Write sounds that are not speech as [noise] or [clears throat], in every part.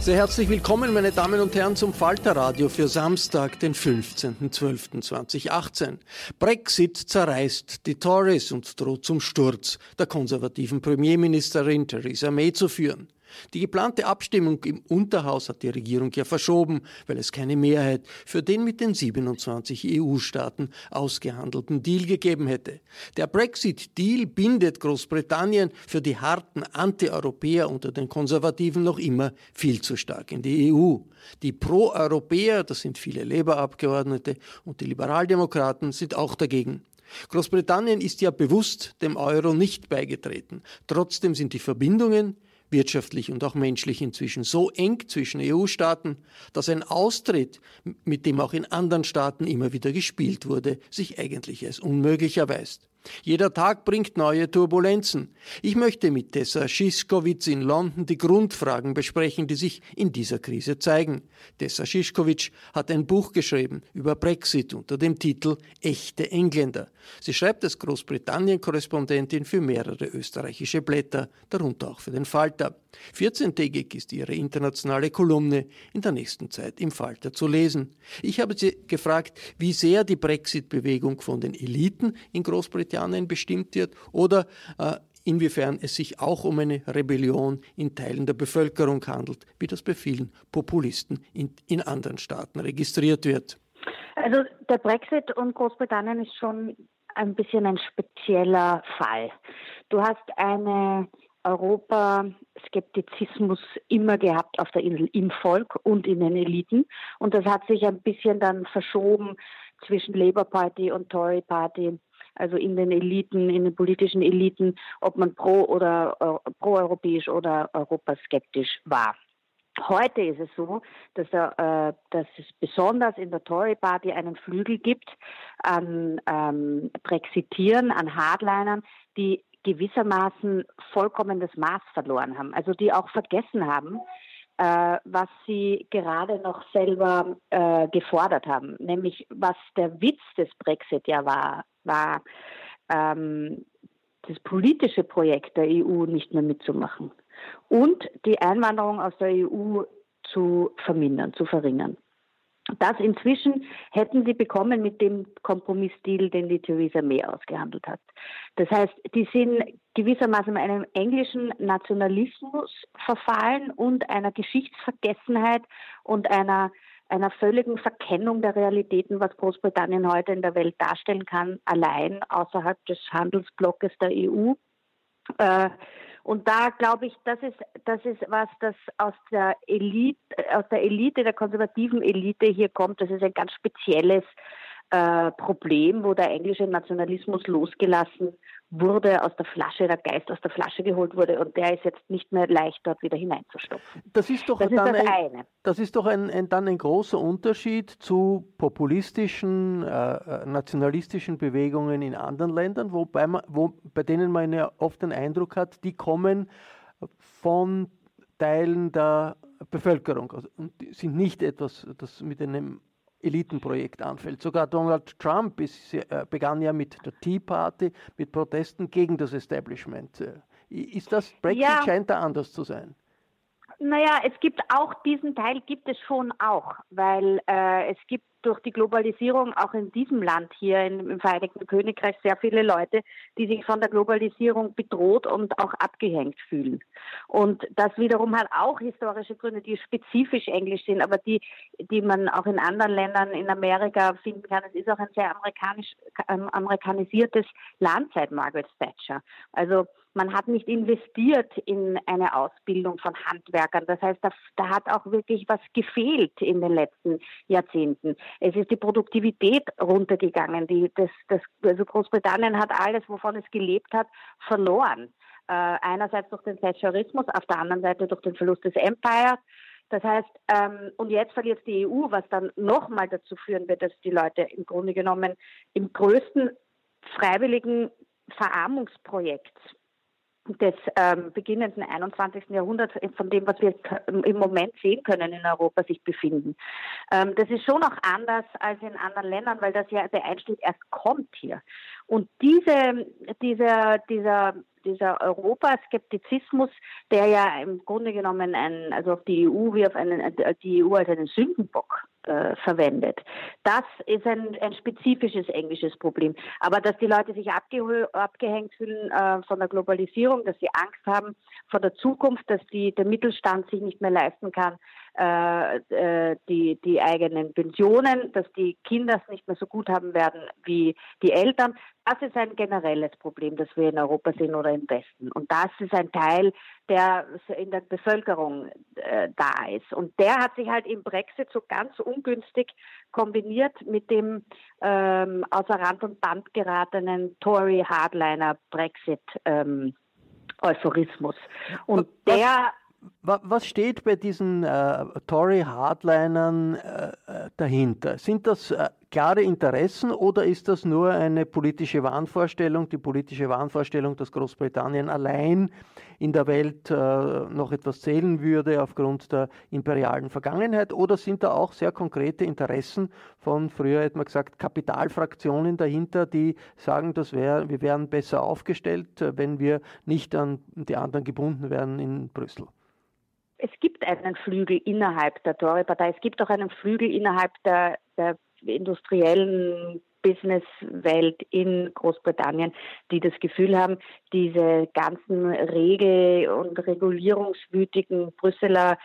Sehr herzlich willkommen, meine Damen und Herren, zum Falterradio für Samstag, den 15.12.2018. Brexit zerreißt die Tories und droht zum Sturz der konservativen Premierministerin Theresa May zu führen. Die geplante Abstimmung im Unterhaus hat die Regierung ja verschoben, weil es keine Mehrheit für den mit den 27 EU-Staaten ausgehandelten Deal gegeben hätte. Der Brexit-Deal bindet Großbritannien für die harten Anti-Europäer unter den Konservativen noch immer viel zu stark in die EU. Die Pro-Europäer, das sind viele Labour-Abgeordnete und die Liberaldemokraten, sind auch dagegen. Großbritannien ist ja bewusst dem Euro nicht beigetreten. Trotzdem sind die Verbindungen wirtschaftlich und auch menschlich inzwischen so eng zwischen EU-Staaten, dass ein Austritt, mit dem auch in anderen Staaten immer wieder gespielt wurde, sich eigentlich als unmöglich erweist. Jeder Tag bringt neue Turbulenzen. Ich möchte mit Tessa Schiskowitz in London die Grundfragen besprechen, die sich in dieser Krise zeigen. Tessa Schiskowitz hat ein Buch geschrieben über Brexit unter dem Titel Echte Engländer. Sie schreibt als Großbritannien-Korrespondentin für mehrere österreichische Blätter, darunter auch für den Falter. 14-tägig ist ihre internationale Kolumne in der nächsten Zeit im Falter zu lesen. Ich habe sie gefragt, wie sehr die Brexit-Bewegung von den Eliten in Großbritannien bestimmt wird oder äh, inwiefern es sich auch um eine Rebellion in Teilen der Bevölkerung handelt, wie das bei vielen Populisten in, in anderen Staaten registriert wird. Also der Brexit und Großbritannien ist schon ein bisschen ein spezieller Fall. Du hast eine Europa-Skeptizismus immer gehabt auf der Insel im Volk und in den Eliten. Und das hat sich ein bisschen dann verschoben zwischen Labour Party und Tory Party, also in den Eliten, in den politischen Eliten, ob man pro oder äh, pro-europäisch oder europaskeptisch war. Heute ist es so, dass, äh, dass, es besonders in der Tory Party einen Flügel gibt an ähm, Brexitieren, an Hardlinern, die gewissermaßen vollkommen das Maß verloren haben. Also die auch vergessen haben, äh, was sie gerade noch selber äh, gefordert haben. Nämlich was der Witz des Brexit ja war, war ähm, das politische Projekt der EU nicht mehr mitzumachen und die Einwanderung aus der EU zu vermindern, zu verringern. Das inzwischen hätten sie bekommen mit dem Kompromissdeal, den die Theresa May ausgehandelt hat. Das heißt, die sind gewissermaßen einem englischen Nationalismus verfallen und einer Geschichtsvergessenheit und einer, einer völligen Verkennung der Realitäten, was Großbritannien heute in der Welt darstellen kann, allein außerhalb des Handelsblockes der EU. Äh, und da glaube ich, das ist, das ist was, das aus der Elite, aus der Elite, der konservativen Elite hier kommt. Das ist ein ganz spezielles äh, Problem, wo der englische Nationalismus losgelassen wurde, aus der Flasche, der Geist aus der Flasche geholt wurde und der ist jetzt nicht mehr leicht dort wieder hineinzustopfen. Das ist doch, das dann, ist das ein, das ist doch ein, ein, dann ein großer Unterschied zu populistischen, äh, äh, nationalistischen Bewegungen in anderen Ländern, wobei man, wo, bei denen man ja oft den Eindruck hat, die kommen von Teilen der Bevölkerung also, und sind nicht etwas, das mit einem Elitenprojekt anfällt. Sogar Donald Trump ist, äh, begann ja mit der Tea Party, mit Protesten gegen das Establishment. Äh, ist das Brexit ja. scheint da anders zu sein? Naja, es gibt auch diesen Teil gibt es schon auch, weil äh, es gibt durch die Globalisierung auch in diesem Land hier im Vereinigten Königreich sehr viele Leute, die sich von der Globalisierung bedroht und auch abgehängt fühlen. Und das wiederum hat auch historische Gründe, die spezifisch englisch sind, aber die, die man auch in anderen Ländern in Amerika finden kann. Es ist auch ein sehr amerikanisch, ähm, amerikanisiertes Land seit Margaret Thatcher. Also man hat nicht investiert in eine Ausbildung von Handwerkern. Das heißt, da, da, hat auch wirklich was gefehlt in den letzten Jahrzehnten. Es ist die Produktivität runtergegangen. Die, das, das, also Großbritannien hat alles, wovon es gelebt hat, verloren. Äh, einerseits durch den Thatcherismus, auf der anderen Seite durch den Verlust des Empires. Das heißt, ähm, und jetzt verliert die EU, was dann nochmal dazu führen wird, dass die Leute im Grunde genommen im größten freiwilligen Verarmungsprojekt des ähm, beginnenden 21. Jahrhunderts, von dem, was wir im Moment sehen können in Europa, sich befinden. Ähm, das ist schon auch anders als in anderen Ländern, weil das ja der Einstieg erst kommt hier. Und diese, dieser, dieser, dieser Europaskeptizismus, der ja im Grunde genommen ein, also auf die EU wie auf einen, die EU als einen Sündenbock äh, verwendet. Das ist ein, ein, spezifisches englisches Problem. Aber dass die Leute sich abgehängt fühlen äh, von der Globalisierung, dass sie Angst haben vor der Zukunft, dass die, der Mittelstand sich nicht mehr leisten kann, äh, äh, die, die eigenen Pensionen, dass die Kinder es nicht mehr so gut haben werden wie die Eltern. Das ist ein generelles Problem, das wir in Europa sehen oder im Westen. Und das ist ein Teil, der in der Bevölkerung äh, da ist. Und der hat sich halt im Brexit so ganz ungünstig kombiniert mit dem ähm, außer Rand und Band geratenen Tory-Hardliner Brexit. Ähm, Euphorismus. Und der was steht bei diesen äh, Tory-Hardlinern äh, äh, dahinter? Sind das äh, klare Interessen oder ist das nur eine politische Wahnvorstellung, die politische Wahnvorstellung, dass Großbritannien allein in der Welt äh, noch etwas zählen würde aufgrund der imperialen Vergangenheit? Oder sind da auch sehr konkrete Interessen von, früher hätte man gesagt, Kapitalfraktionen dahinter, die sagen, das wär, wir wären besser aufgestellt, äh, wenn wir nicht an die anderen gebunden wären in Brüssel? es gibt einen Flügel innerhalb der Tory-Partei, es gibt auch einen Flügel innerhalb der, der industriellen Businesswelt in Großbritannien, die das Gefühl haben, diese ganzen Regel- und regulierungswütigen Brüsseler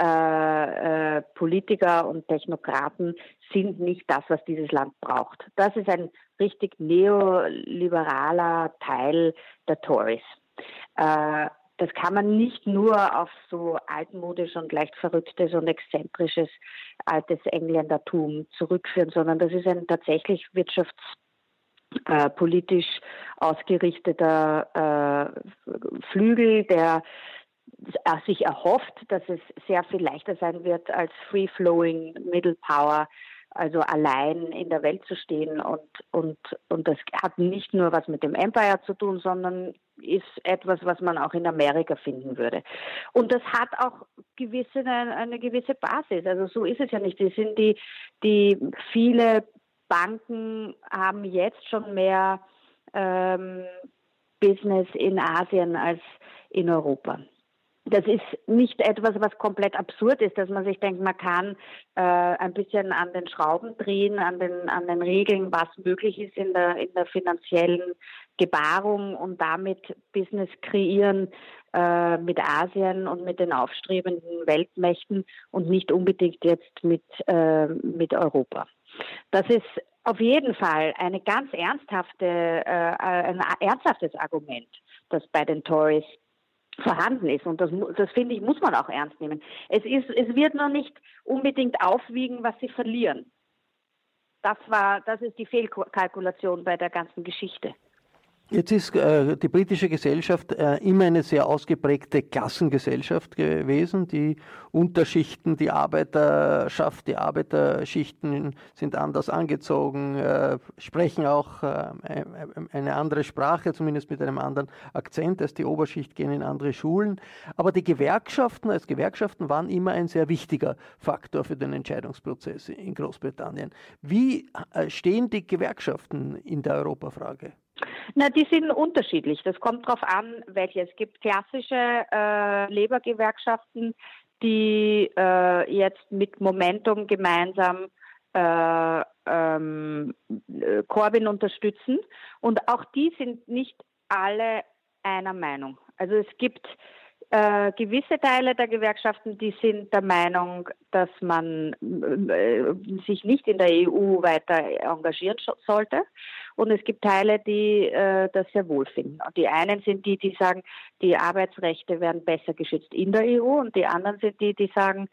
äh, äh, Politiker und Technokraten sind nicht das, was dieses Land braucht. Das ist ein richtig neoliberaler Teil der Tories. Äh, das kann man nicht nur auf so altmodisch und leicht verrücktes und exzentrisches altes Engländertum zurückführen, sondern das ist ein tatsächlich wirtschaftspolitisch äh, ausgerichteter äh, Flügel, der sich erhofft, dass es sehr viel leichter sein wird als free-flowing Middle Power also allein in der Welt zu stehen und, und, und das hat nicht nur was mit dem Empire zu tun, sondern ist etwas, was man auch in Amerika finden würde. Und das hat auch gewisse, eine, gewisse Basis. Also so ist es ja nicht. Die sind die, die viele Banken haben jetzt schon mehr ähm, Business in Asien als in Europa das ist nicht etwas, was komplett absurd ist, dass man sich denkt, man kann äh, ein bisschen an den Schrauben drehen, an den, an den Regeln, was möglich ist in der, in der finanziellen Gebarung und damit Business kreieren äh, mit Asien und mit den aufstrebenden Weltmächten und nicht unbedingt jetzt mit, äh, mit Europa. Das ist auf jeden Fall eine ganz ernsthafte, äh, ein ernsthaftes Argument, das bei den Tories vorhanden ist. Und das, das finde ich, muss man auch ernst nehmen. Es, ist, es wird noch nicht unbedingt aufwiegen, was sie verlieren. Das war, das ist die Fehlkalkulation bei der ganzen Geschichte. Jetzt ist äh, die britische Gesellschaft äh, immer eine sehr ausgeprägte Klassengesellschaft gewesen. Die Unterschichten, die Arbeiterschaft, die Arbeiterschichten sind anders angezogen, äh, sprechen auch äh, eine andere Sprache, zumindest mit einem anderen Akzent als die Oberschicht, gehen in andere Schulen. Aber die Gewerkschaften als Gewerkschaften waren immer ein sehr wichtiger Faktor für den Entscheidungsprozess in Großbritannien. Wie äh, stehen die Gewerkschaften in der Europafrage? Na, die sind unterschiedlich. Das kommt darauf an, welche. Es gibt klassische äh, Lebergewerkschaften, die äh, jetzt mit Momentum gemeinsam äh, ähm, Corbyn unterstützen. Und auch die sind nicht alle einer Meinung. Also es gibt äh, gewisse Teile der Gewerkschaften, die sind der Meinung, dass man äh, sich nicht in der EU weiter engagieren sollte. Und es gibt Teile, die äh, das sehr wohl finden. Und die einen sind die, die sagen, die Arbeitsrechte werden besser geschützt in der EU. Und die anderen sind die, die sagen,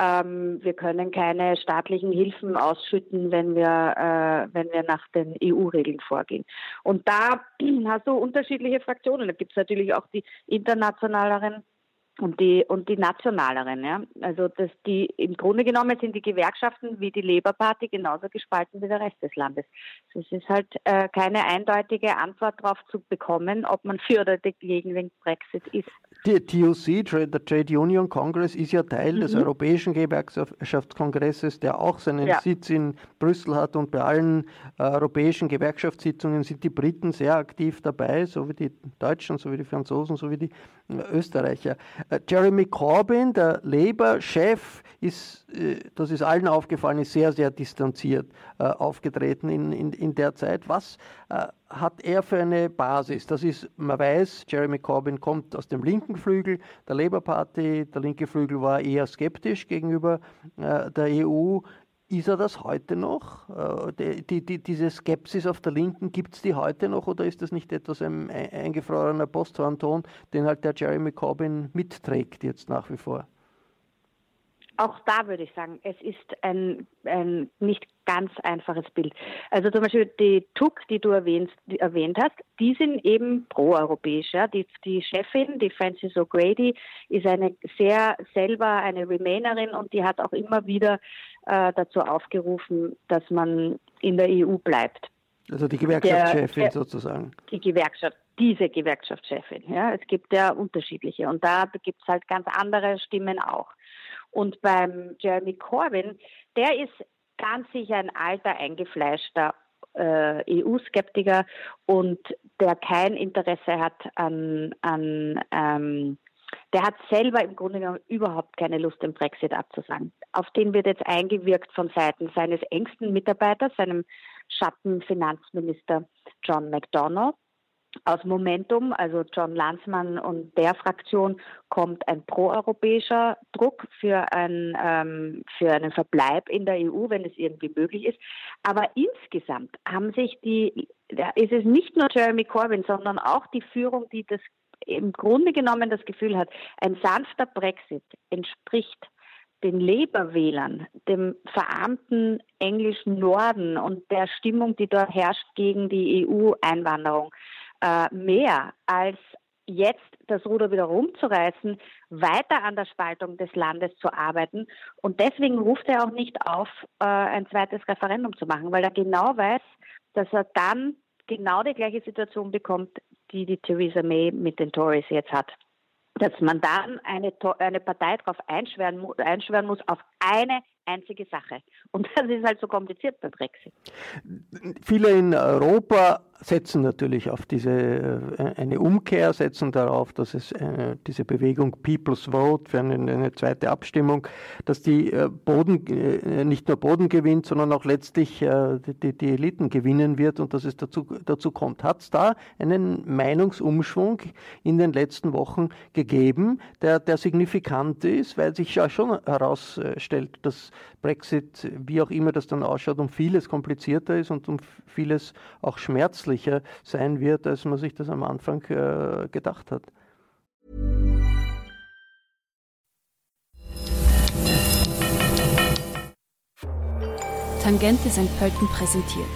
ähm, wir können keine staatlichen Hilfen ausschütten, wenn wir, äh, wenn wir nach den EU-Regeln vorgehen. Und da [clears throat] hast du unterschiedliche Fraktionen. Da gibt es natürlich auch die internationaleren und die und die nationaleren. Ja? Also dass die im Grunde genommen sind die Gewerkschaften wie die Labour Party genauso gespalten wie der Rest des Landes. Es ist halt äh, keine eindeutige Antwort darauf zu bekommen, ob man für oder gegen den Brexit ist. Die TUC, der Trade Union Congress, ist ja Teil mhm. des Europäischen Gewerkschaftskongresses, der auch seinen ja. Sitz in Brüssel hat und bei allen äh, europäischen Gewerkschaftssitzungen sind die Briten sehr aktiv dabei, so wie die Deutschen, so wie die Franzosen, so wie die Österreicher. Äh, Jeremy Corbyn, der Labour-Chef, ist, äh, das ist allen aufgefallen, ist sehr, sehr distanziert äh, aufgetreten in, in, in der Zeit. Was hat er für eine Basis? Das ist, man weiß, Jeremy Corbyn kommt aus dem linken Flügel der Labour Party. Der linke Flügel war eher skeptisch gegenüber der EU. Ist er das heute noch? Äh, die, die, diese Skepsis auf der Linken, gibt es die heute noch oder ist das nicht etwas ein eingefrorener Posthornton, den halt der Jeremy Corbyn mitträgt jetzt nach wie vor? Auch da würde ich sagen, es ist ein, ein nicht ganz einfaches Bild. Also zum Beispiel die TUC, die du erwähnst, die erwähnt hast, die sind eben proeuropäisch. Ja. Die, die Chefin, die Frances O'Grady, ist eine sehr selber eine Remainerin und die hat auch immer wieder äh, dazu aufgerufen, dass man in der EU bleibt. Also die Gewerkschaftschefin der, sozusagen. Die Gewerkschaft, diese Gewerkschaftschefin. Ja, es gibt ja unterschiedliche und da gibt es halt ganz andere Stimmen auch. Und beim Jeremy Corbyn, der ist ganz sicher ein alter, eingefleischter äh, EU-Skeptiker und der kein Interesse hat an, an ähm, der hat selber im Grunde genommen überhaupt keine Lust, den Brexit abzusagen. Auf den wird jetzt eingewirkt von Seiten seines engsten Mitarbeiters, seinem Schattenfinanzminister John McDonough. Aus Momentum, also John Lanzmann und der Fraktion, kommt ein proeuropäischer Druck für, ein, ähm, für einen Verbleib in der EU, wenn es irgendwie möglich ist. Aber insgesamt haben sich die, ist es nicht nur Jeremy Corbyn, sondern auch die Führung, die das im Grunde genommen das Gefühl hat, ein sanfter Brexit entspricht den Labour-Wählern, dem verarmten englischen Norden und der Stimmung, die dort herrscht gegen die EU-Einwanderung, äh, mehr als jetzt das Ruder wieder rumzureißen, weiter an der Spaltung des Landes zu arbeiten. Und deswegen ruft er auch nicht auf, äh, ein zweites Referendum zu machen, weil er genau weiß, dass er dann genau die gleiche Situation bekommt, die die Theresa May mit den Tories jetzt hat. Dass man dann eine, eine Partei darauf einschwören, einschwören muss, auf eine einzige Sache. Und das ist halt so kompliziert beim Brexit. Viele in Europa setzen natürlich auf diese äh, eine Umkehr, setzen darauf, dass es äh, diese Bewegung People's Vote für eine, eine zweite Abstimmung, dass die äh, Boden nicht nur Boden gewinnt, sondern auch letztlich die, die Eliten gewinnen wird und dass es dazu, dazu kommt. Hat es da einen Meinungsumschwung in den letzten Wochen gegeben, der, der signifikant ist, weil sich ja schon herausstellt, Brexit, wie auch immer das dann ausschaut, um vieles komplizierter ist und um vieles auch schmerzlicher sein wird, als man sich das am Anfang äh, gedacht hat. Tangente St. Pölten präsentiert.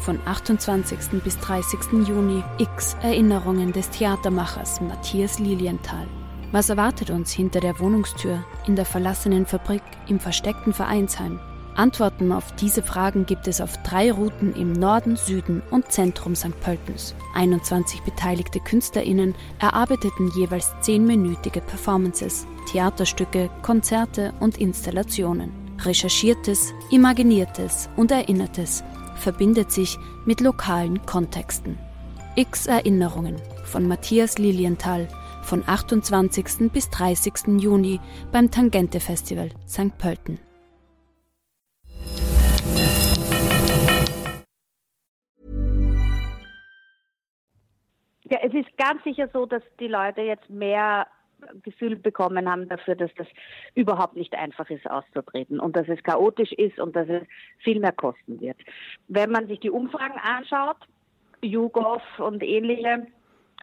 Von 28. bis 30. Juni X Erinnerungen des Theatermachers Matthias Lilienthal. Was erwartet uns hinter der Wohnungstür, in der verlassenen Fabrik, im versteckten Vereinsheim? Antworten auf diese Fragen gibt es auf drei Routen im Norden, Süden und Zentrum St. Pöltens. 21 beteiligte KünstlerInnen erarbeiteten jeweils zehnminütige Performances, Theaterstücke, Konzerte und Installationen. Recherchiertes, Imaginiertes und Erinnertes verbindet sich mit lokalen Kontexten. X Erinnerungen von Matthias Lilienthal von 28. bis 30. Juni beim Tangente Festival St. Pölten. Ja, es ist ganz sicher so, dass die Leute jetzt mehr Gefühl bekommen haben dafür, dass das überhaupt nicht einfach ist auszutreten und dass es chaotisch ist und dass es viel mehr kosten wird. Wenn man sich die Umfragen anschaut, YouGov und ähnliche,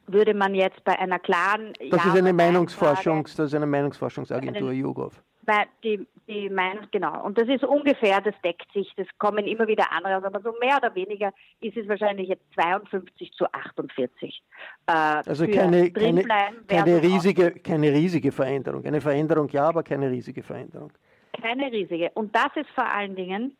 würde man jetzt bei einer klaren Das ja ist eine Meinungsforschungs, das ist eine Meinungsforschungsagentur YouGov die, die Meinung, genau. Und das ist ungefähr, das deckt sich, das kommen immer wieder andere, aber so mehr oder weniger ist es wahrscheinlich jetzt 52 zu 48. Äh, also keine, keine, keine, riesige, keine riesige Veränderung. Eine Veränderung ja, aber keine riesige Veränderung. Keine riesige. Und das ist vor allen Dingen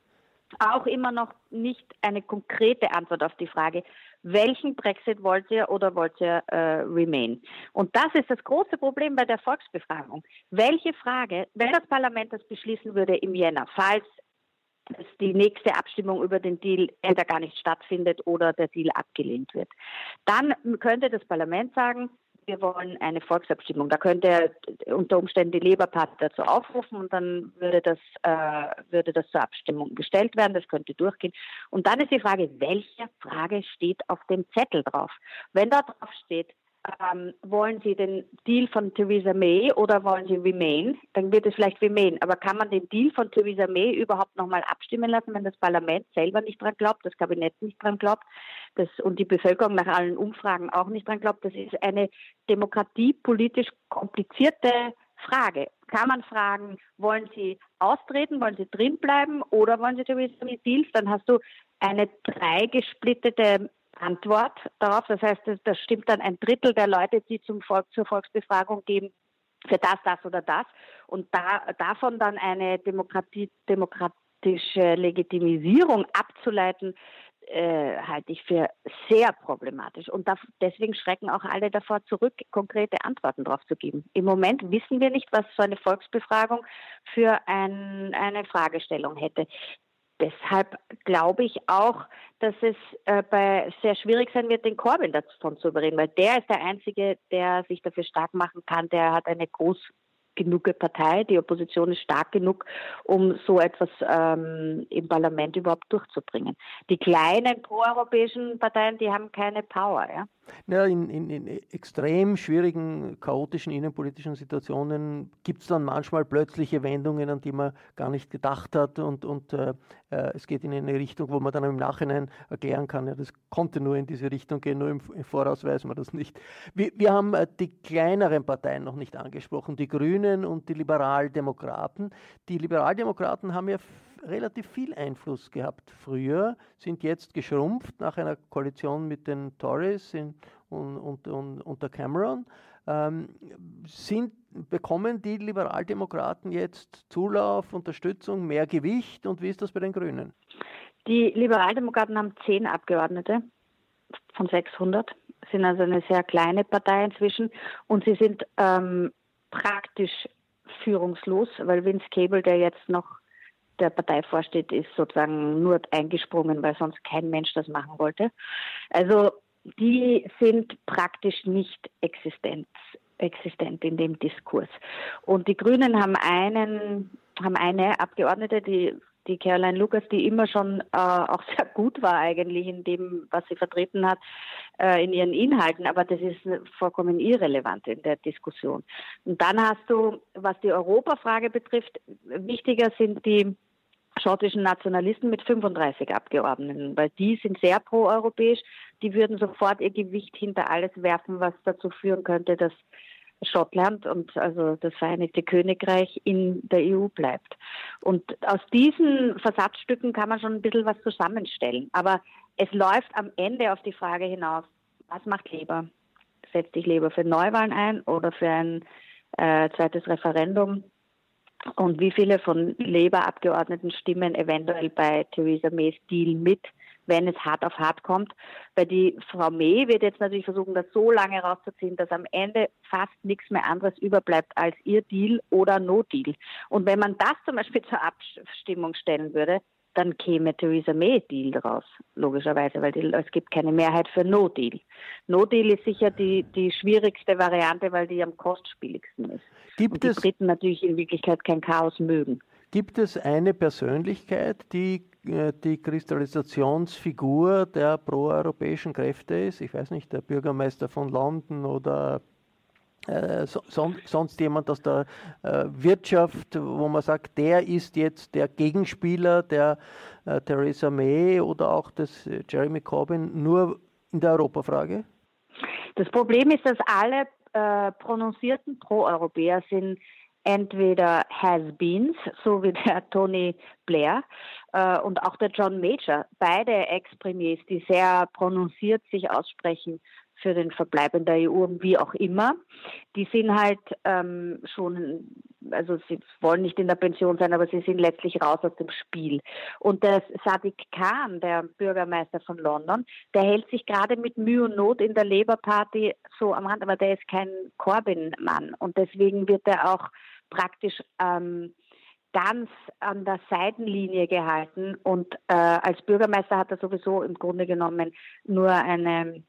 auch immer noch nicht eine konkrete Antwort auf die Frage, welchen Brexit wollt ihr oder wollt ihr äh, Remain? Und das ist das große Problem bei der Volksbefragung. Welche Frage, wenn das Parlament das beschließen würde im Jänner, falls die nächste Abstimmung über den Deal entweder gar nicht stattfindet oder der Deal abgelehnt wird, dann könnte das Parlament sagen, wir wollen eine Volksabstimmung. Da könnte unter Umständen die Labour-Party dazu aufrufen und dann würde das, äh, würde das zur Abstimmung gestellt werden. Das könnte durchgehen. Und dann ist die Frage, welche Frage steht auf dem Zettel drauf? Wenn da drauf steht, ähm, wollen Sie den Deal von Theresa May oder wollen Sie Remain? Dann wird es vielleicht Remain. Aber kann man den Deal von Theresa May überhaupt nochmal abstimmen lassen, wenn das Parlament selber nicht dran glaubt, das Kabinett nicht dran glaubt das, und die Bevölkerung nach allen Umfragen auch nicht dran glaubt? Das ist eine demokratiepolitisch komplizierte Frage. Kann man fragen, wollen Sie austreten, wollen Sie drinbleiben oder wollen Sie Theresa May Deals? Dann hast du eine dreigesplittete Antwort darauf. Das heißt, das stimmt dann ein Drittel der Leute, die zum Volk, zur Volksbefragung geben, für das, das oder das. Und da, davon dann eine Demokratie, demokratische Legitimisierung abzuleiten, äh, halte ich für sehr problematisch. Und da, deswegen schrecken auch alle davor zurück, konkrete Antworten darauf zu geben. Im Moment wissen wir nicht, was so eine Volksbefragung für ein, eine Fragestellung hätte deshalb glaube ich auch, dass es äh, bei sehr schwierig sein wird, den Corbyn davon zu überreden, weil der ist der Einzige, der sich dafür stark machen kann. Der hat eine groß genug Partei, die Opposition ist stark genug, um so etwas ähm, im Parlament überhaupt durchzubringen. Die kleinen proeuropäischen Parteien, die haben keine Power. Ja? Ja, in, in, in extrem schwierigen, chaotischen innenpolitischen Situationen gibt es dann manchmal plötzliche Wendungen, an die man gar nicht gedacht hat und, und äh, äh, es geht in eine Richtung, wo man dann im Nachhinein erklären kann, ja, das konnte nur in diese Richtung gehen, nur im, im Voraus weiß man das nicht. Wir, wir haben äh, die kleineren Parteien noch nicht angesprochen, die Grünen und die Liberaldemokraten. Die Liberaldemokraten haben ja relativ viel Einfluss gehabt früher, sind jetzt geschrumpft nach einer Koalition mit den Tories in, und, und, und, unter Cameron. Ähm, sind, bekommen die Liberaldemokraten jetzt Zulauf, Unterstützung, mehr Gewicht und wie ist das bei den Grünen? Die Liberaldemokraten haben zehn Abgeordnete von 600, sind also eine sehr kleine Partei inzwischen und sie sind ähm, praktisch führungslos, weil Vince Cable, der jetzt noch der Partei vorsteht, ist sozusagen nur eingesprungen, weil sonst kein Mensch das machen wollte. Also die sind praktisch nicht existent, existent in dem Diskurs. Und die Grünen haben einen, haben eine Abgeordnete, die die Caroline Lucas, die immer schon äh, auch sehr gut war eigentlich in dem, was sie vertreten hat, äh, in ihren Inhalten, aber das ist vollkommen irrelevant in der Diskussion. Und dann hast du, was die Europafrage betrifft, wichtiger sind die schottischen Nationalisten mit 35 Abgeordneten, weil die sind sehr proeuropäisch. Die würden sofort ihr Gewicht hinter alles werfen, was dazu führen könnte, dass Schottland und also das Vereinigte Königreich in der EU bleibt. Und aus diesen Versatzstücken kann man schon ein bisschen was zusammenstellen. Aber es läuft am Ende auf die Frage hinaus, was macht Labour? Setzt sich Labour für Neuwahlen ein oder für ein äh, zweites Referendum? Und wie viele von Labour-Abgeordneten stimmen eventuell bei Theresa Mays Deal mit, wenn es hart auf hart kommt. Weil die Frau May wird jetzt natürlich versuchen, das so lange rauszuziehen, dass am Ende fast nichts mehr anderes überbleibt als ihr Deal oder No Deal. Und wenn man das zum Beispiel [laughs] zur Abstimmung stellen würde, dann käme Theresa May Deal raus, logischerweise, weil die, es gibt keine Mehrheit für No Deal. No Deal ist sicher die, die schwierigste Variante, weil die am kostspieligsten ist. Gibt Und die es, Briten natürlich in Wirklichkeit kein Chaos mögen. Gibt es eine Persönlichkeit, die äh, die Kristallisationsfigur der proeuropäischen Kräfte ist? Ich weiß nicht, der Bürgermeister von London oder äh, so, sonst jemand aus der äh, Wirtschaft, wo man sagt, der ist jetzt der Gegenspieler der äh, Theresa May oder auch des äh, Jeremy Corbyn nur in der Europafrage? Das Problem ist, dass alle äh, prononcierten Pro-Europäer sind entweder Has-Beens, so wie der [laughs] Tony Blair äh, und auch der John Major, beide Ex-Premiers, die sehr prononciert sich aussprechen für den Verbleib in der EU, wie auch immer. Die sind halt ähm, schon, also sie wollen nicht in der Pension sein, aber sie sind letztlich raus aus dem Spiel. Und der Sadiq Khan, der Bürgermeister von London, der hält sich gerade mit Mühe und Not in der Labour Party so am Rand, aber der ist kein Corbyn-Mann. Und deswegen wird er auch praktisch ähm, ganz an der Seitenlinie gehalten. Und äh, als Bürgermeister hat er sowieso im Grunde genommen nur eine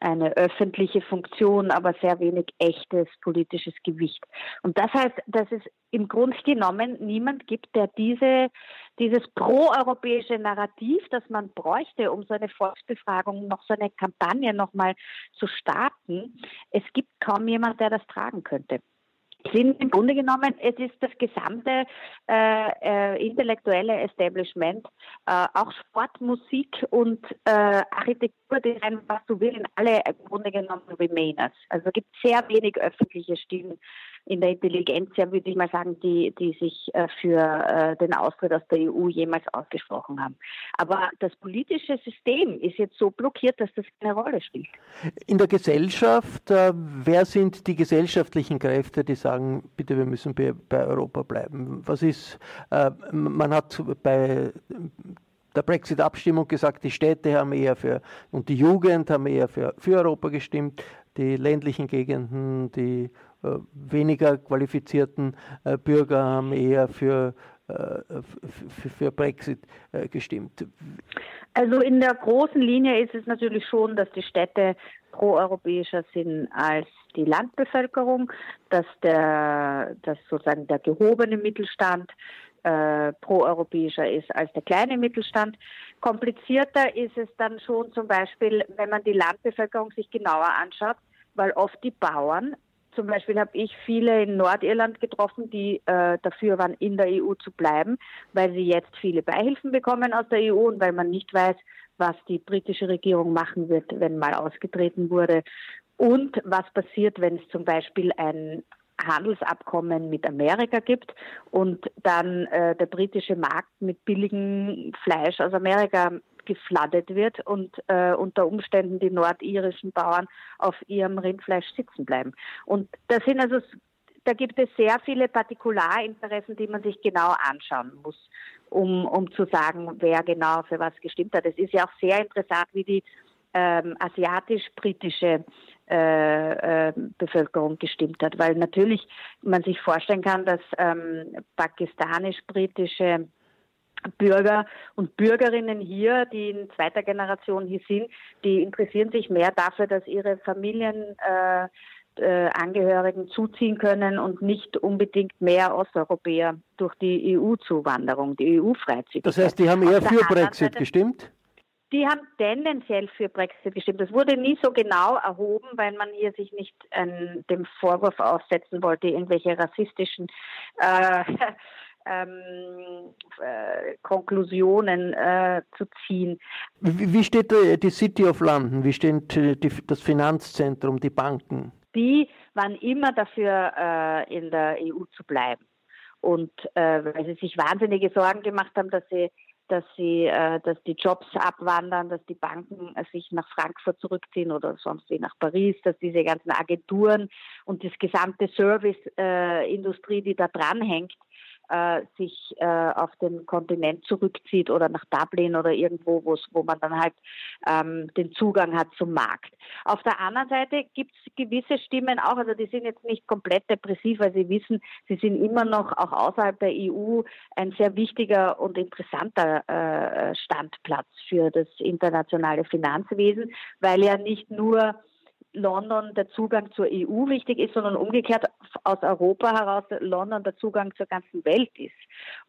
eine öffentliche Funktion, aber sehr wenig echtes politisches Gewicht. Und das heißt, dass es im Grunde genommen niemand gibt, der diese, dieses proeuropäische Narrativ, das man bräuchte, um so eine Volksbefragung, noch so eine Kampagne nochmal zu starten, es gibt kaum jemand, der das tragen könnte sind im Grunde genommen, es ist das gesamte äh, äh, intellektuelle Establishment, äh, auch Sport, Musik und äh, Architektur, Design, was du willst, alle im Grunde genommen Remainers. Also es gibt sehr wenig öffentliche Stimmen in der Intelligenz, ja, würde ich mal sagen, die, die sich äh, für äh, den Austritt aus der EU jemals ausgesprochen haben. Aber das politische System ist jetzt so blockiert, dass das keine Rolle spielt. In der Gesellschaft, äh, wer sind die gesellschaftlichen Kräfte, die sagen, bitte, wir müssen bei, bei Europa bleiben? Was ist, man hat bei der Brexit-Abstimmung gesagt, die Städte haben eher für und die Jugend haben eher für, für Europa gestimmt, die ländlichen Gegenden, die weniger qualifizierten äh, Bürger haben eher für, äh, für Brexit gestimmt. Also in der großen Linie ist es natürlich schon, dass die Städte proeuropäischer sind als die Landbevölkerung, dass der, dass sozusagen der gehobene Mittelstand äh, proeuropäischer ist als der kleine Mittelstand. Komplizierter ist es dann schon zum Beispiel, wenn man die Landbevölkerung sich genauer anschaut, weil oft die Bauern zum Beispiel habe ich viele in Nordirland getroffen, die äh, dafür waren, in der EU zu bleiben, weil sie jetzt viele Beihilfen bekommen aus der EU und weil man nicht weiß, was die britische Regierung machen wird, wenn mal ausgetreten wurde. Und was passiert, wenn es zum Beispiel ein Handelsabkommen mit Amerika gibt und dann äh, der britische Markt mit billigem Fleisch aus Amerika gefladdet wird und äh, unter Umständen die nordirischen Bauern auf ihrem Rindfleisch sitzen bleiben. Und das sind also da gibt es sehr viele Partikularinteressen, die man sich genau anschauen muss, um, um zu sagen, wer genau für was gestimmt hat. Es ist ja auch sehr interessant, wie die ähm, asiatisch-britische äh, äh, Bevölkerung gestimmt hat, weil natürlich man sich vorstellen kann, dass ähm, pakistanisch-britische Bürger und Bürgerinnen hier, die in zweiter Generation hier sind, die interessieren sich mehr dafür, dass ihre Familien äh, äh, Angehörigen zuziehen können und nicht unbedingt mehr Osteuropäer durch die EU-Zuwanderung, die EU-Freizügigkeit. Das heißt, die haben eher für Brexit gestimmt? Die haben tendenziell für Brexit gestimmt. Das wurde nie so genau erhoben, weil man hier sich nicht äh, dem Vorwurf aussetzen wollte, irgendwelche rassistischen äh, ähm, äh, Konklusionen äh, zu ziehen. Wie, wie steht die City of London? Wie steht die, das Finanzzentrum, die Banken? Die waren immer dafür, äh, in der EU zu bleiben. Und äh, weil sie sich wahnsinnige Sorgen gemacht haben, dass sie dass sie, äh, dass die Jobs abwandern, dass die Banken äh, sich nach Frankfurt zurückziehen oder sonst wie nach Paris, dass diese ganzen Agenturen und das gesamte Serviceindustrie, äh, die da dranhängt, äh, sich äh, auf den Kontinent zurückzieht oder nach Dublin oder irgendwo, wo man dann halt ähm, den Zugang hat zum Markt. Auf der anderen Seite gibt es gewisse Stimmen auch, also die sind jetzt nicht komplett depressiv, weil sie wissen, sie sind immer noch auch außerhalb der EU ein sehr wichtiger und interessanter äh, Standplatz für das internationale Finanzwesen, weil ja nicht nur London der Zugang zur EU wichtig ist, sondern umgekehrt aus Europa heraus London der Zugang zur ganzen Welt ist.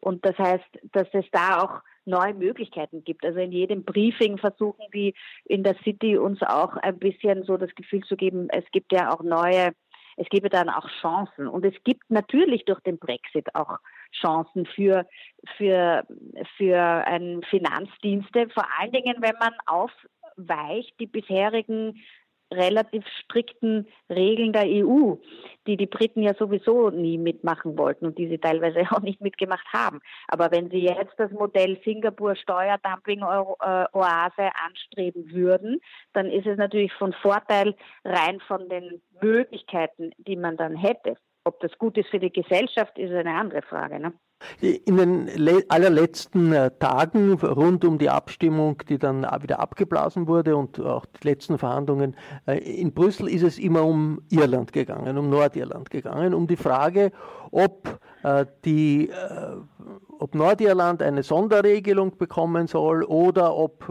Und das heißt, dass es da auch neue Möglichkeiten gibt. Also in jedem Briefing versuchen die in der City uns auch ein bisschen so das Gefühl zu geben, es gibt ja auch neue, es gebe dann auch Chancen. Und es gibt natürlich durch den Brexit auch Chancen für, für, für Finanzdienste, vor allen Dingen, wenn man aufweicht die bisherigen relativ strikten Regeln der EU, die die Briten ja sowieso nie mitmachen wollten und die sie teilweise [laughs] auch nicht mitgemacht haben. Aber wenn sie jetzt das Modell Singapur Steuerdumping-Oase äh, anstreben würden, dann ist es natürlich von Vorteil rein von den Möglichkeiten, die man dann hätte. Ob das gut ist für die Gesellschaft, ist eine andere Frage. Ne? In den allerletzten äh, Tagen rund um die Abstimmung, die dann wieder abgeblasen wurde und auch die letzten Verhandlungen äh, in Brüssel, ist es immer um Irland gegangen, um Nordirland gegangen, um die Frage, ob, die, ob Nordirland eine Sonderregelung bekommen soll oder ob,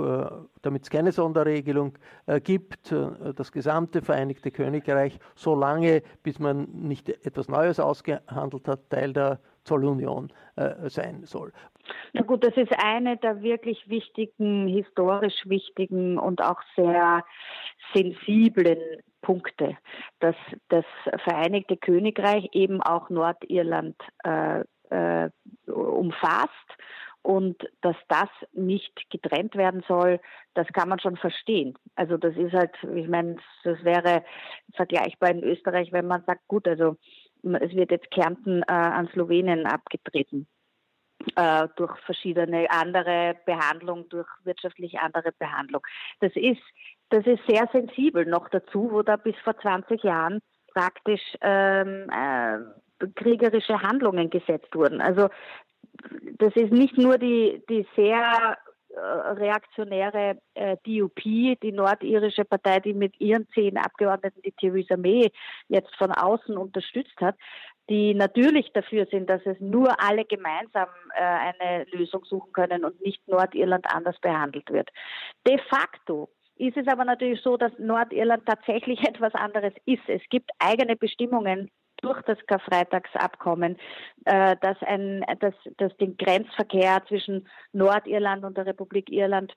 damit es keine Sonderregelung gibt, das gesamte Vereinigte Königreich, solange bis man nicht etwas Neues ausgehandelt hat, Teil der Zollunion äh, sein soll. Na gut, das ist eine der wirklich wichtigen, historisch wichtigen und auch sehr sensiblen Punkte, dass das Vereinigte Königreich eben auch Nordirland äh, äh, umfasst und dass das nicht getrennt werden soll, das kann man schon verstehen. Also das ist halt, ich meine, das wäre vergleichbar in Österreich, wenn man sagt, gut, also es wird jetzt Kärnten äh, an Slowenien abgetreten äh, durch verschiedene andere Behandlung, durch wirtschaftlich andere Behandlung. Das ist, das ist sehr sensibel noch dazu, wo da bis vor 20 Jahren praktisch ähm, äh, kriegerische Handlungen gesetzt wurden. Also das ist nicht nur die, die sehr reaktionäre äh, DUP, die nordirische Partei, die mit ihren zehn Abgeordneten die Theresa May jetzt von außen unterstützt hat, die natürlich dafür sind, dass es nur alle gemeinsam äh, eine Lösung suchen können und nicht Nordirland anders behandelt wird. De facto ist es aber natürlich so, dass Nordirland tatsächlich [laughs] etwas anderes ist. Es gibt eigene Bestimmungen durch das Karfreitagsabkommen, äh, dass, ein, dass, dass den Grenzverkehr zwischen Nordirland und der Republik Irland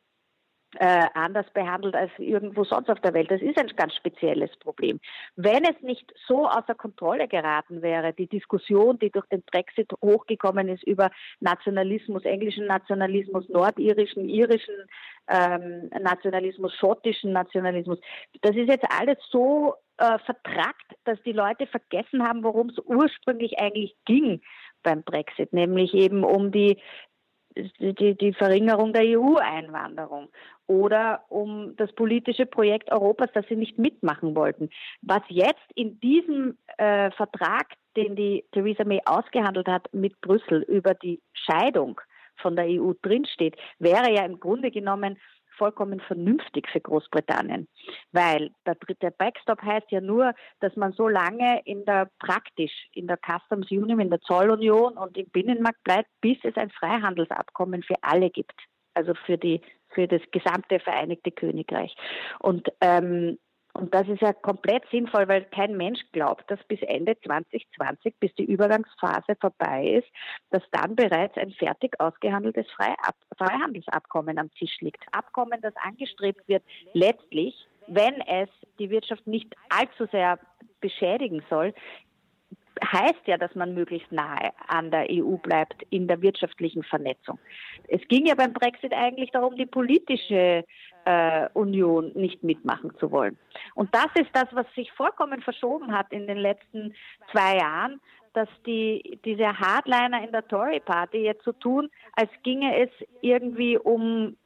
äh, anders behandelt als irgendwo sonst auf der Welt. Das ist ein ganz spezielles Problem. Wenn es nicht so außer Kontrolle geraten wäre, die Diskussion, die durch den Brexit hochgekommen ist über Nationalismus, englischen Nationalismus, nordirischen, irischen ähm, Nationalismus, schottischen Nationalismus, das ist jetzt alles so äh, vertrackt, dass die Leute vergessen haben, worum es ursprünglich eigentlich ging beim Brexit, nämlich eben um die die, die Verringerung der EU-Einwanderung oder um das politische Projekt Europas, das sie nicht mitmachen wollten. Was jetzt in diesem äh, Vertrag, den die Theresa May ausgehandelt hat mit Brüssel über die Scheidung von der EU drinsteht, wäre ja im Grunde genommen vollkommen vernünftig für Großbritannien, weil der dritte Backstop heißt ja nur, dass man so lange in der praktisch in der Customs Union, in der Zollunion und im Binnenmarkt bleibt, bis es ein Freihandelsabkommen für alle gibt, also für die für das gesamte Vereinigte Königreich. Und ähm, und das ist ja komplett sinnvoll, weil kein Mensch glaubt, dass bis Ende 2020, bis die Übergangsphase vorbei ist, dass dann bereits ein fertig ausgehandeltes Freihandelsabkommen am Tisch liegt. Abkommen, das angestrebt wird, letztlich, wenn es die Wirtschaft nicht allzu sehr beschädigen soll, heißt ja, dass man möglichst nahe an der EU bleibt in der wirtschaftlichen Vernetzung. Es ging ja beim Brexit eigentlich darum, die politische äh, Union nicht mitmachen zu wollen. Und das ist das, was sich vollkommen verschoben hat in den letzten zwei Jahren, dass die, diese Hardliner in der Tory Party jetzt so tun, als ginge es irgendwie um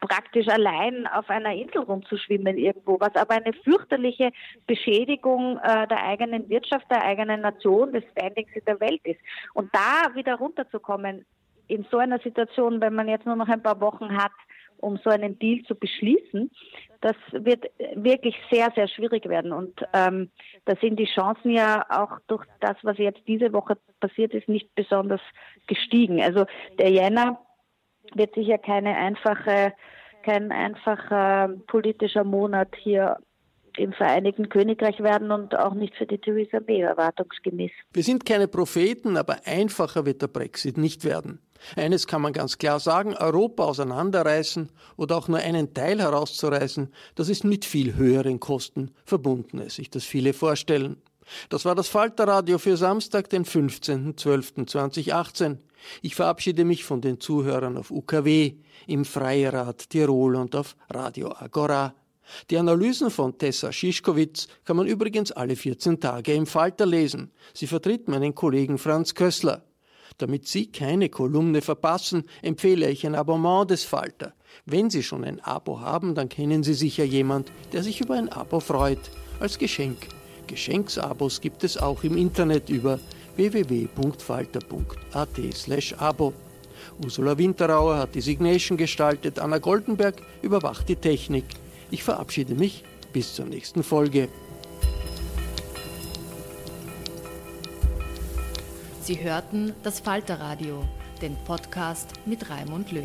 praktisch allein auf einer Insel rumzuschwimmen irgendwo, was aber eine fürchterliche Beschädigung äh, der eigenen Wirtschaft, der eigenen Nation, des Standings in der Welt ist. Und da wieder runterzukommen, in so einer Situation, wenn man jetzt nur noch ein paar Wochen hat, um so einen Deal zu beschließen, das wird wirklich sehr, sehr schwierig werden. Und ähm, da sind die Chancen ja auch durch das, was jetzt diese Woche passiert ist, nicht besonders gestiegen. Also der Jänner wird sicher keine einfache, kein einfacher politischer Monat hier im Vereinigten Königreich werden und auch nicht für die Theresa May erwartungsgemäß. Wir sind keine Propheten, aber einfacher wird der Brexit nicht werden. Eines kann man ganz klar sagen, Europa auseinanderreißen oder auch nur einen Teil herauszureißen, das ist mit viel höheren Kosten verbunden, als sich das viele vorstellen. Das war das Falterradio für Samstag, den 15.12.2018. Ich verabschiede mich von den Zuhörern auf UKW, im Freirad Tirol und auf Radio Agora. Die Analysen von Tessa Schischkowitz kann man übrigens alle 14 Tage im Falter lesen. Sie vertritt meinen Kollegen Franz Kössler. Damit Sie keine Kolumne verpassen, empfehle ich ein Abonnement des Falter. Wenn Sie schon ein Abo haben, dann kennen Sie sicher jemand, der sich über ein Abo freut, als Geschenk. Geschenksabos gibt es auch im Internet über www.falter.at/abo. Ursula Winterauer hat die Signation gestaltet, Anna Goldenberg überwacht die Technik. Ich verabschiede mich bis zur nächsten Folge. Sie hörten das Falterradio, den Podcast mit Raimund Löw.